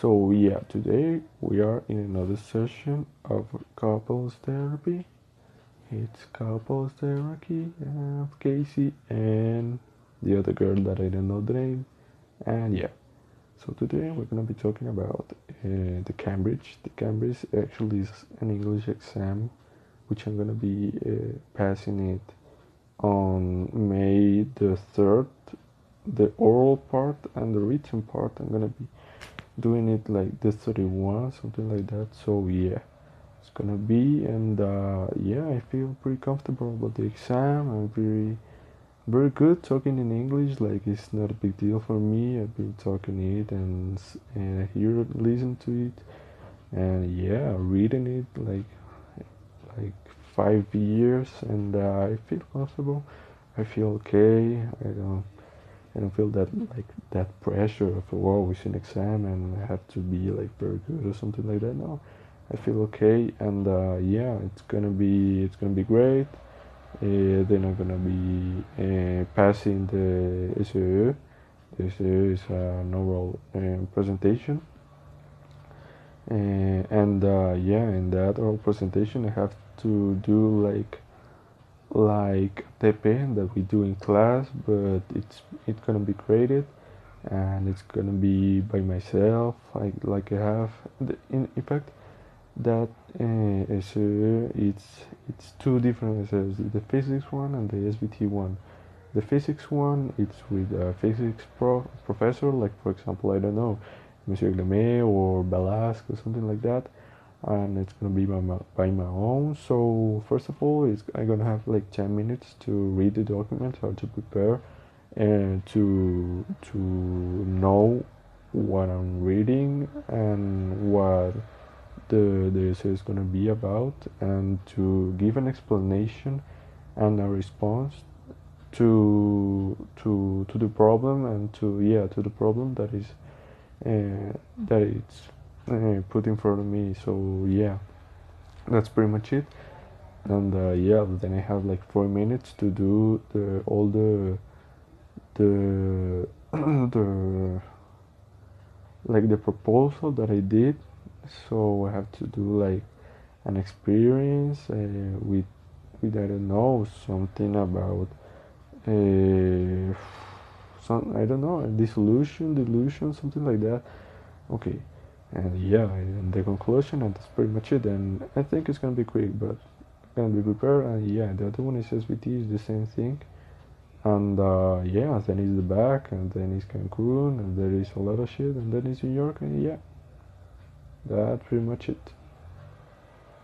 So yeah, today we are in another session of couples therapy. It's couples therapy of Casey and the other girl that I don't know the name. And yeah, so today we're gonna be talking about uh, the Cambridge. The Cambridge actually is an English exam, which I'm gonna be uh, passing it on May the third. The oral part and the written part I'm gonna be doing it like the 31 something like that. So yeah. It's gonna be and uh, yeah i feel pretty comfortable about the exam. I'm very very good talking in english like it's not a big deal for me. I've been talking it and and hear listen to it. And yeah reading it like like five years and uh, i feel comfortable. I feel okay. I don't I don't feel that like that pressure of oh it's an exam and I have to be like very good or something like that. No, I feel okay and uh, yeah, it's gonna be it's gonna be great. Uh, then I'm gonna be uh, passing the SEE. The SEE is an oral um, presentation. Uh, and uh, yeah, in that oral presentation, I have to do like like TP that we do in class, but it's it's gonna be graded and it's gonna be by myself. Like like I have the, in, fact that uh, it's it's two different essays, the physics one and the SVT one. The physics one it's with a physics pro professor, like for example I don't know, Monsieur Glemé or Balasque or something like that and it's gonna be by my, by my own. So first of all it's i'm gonna have like 10 minutes to read the document how to prepare and to to know what i'm reading and what the the essay is gonna be about and to give an explanation and a response to to to the problem and to yeah to the problem that is uh, that it's uh, put in front of me so yeah. That's pretty much it. And uh, yeah then i have like four minutes to do the all the the the like the proposal that i did. So i have to do like an experience uh, with with i don't know something about uh, some i don't know dissolution delusion something like that. Okay and yeah and the conclusion and that's pretty much it and i think it's gonna be quick but gonna be prepared and yeah the other one is svt is the same thing. And uh, yeah then is the bac and then is cancun and there is a lot of shit and then is new york and yeah. That's pretty much it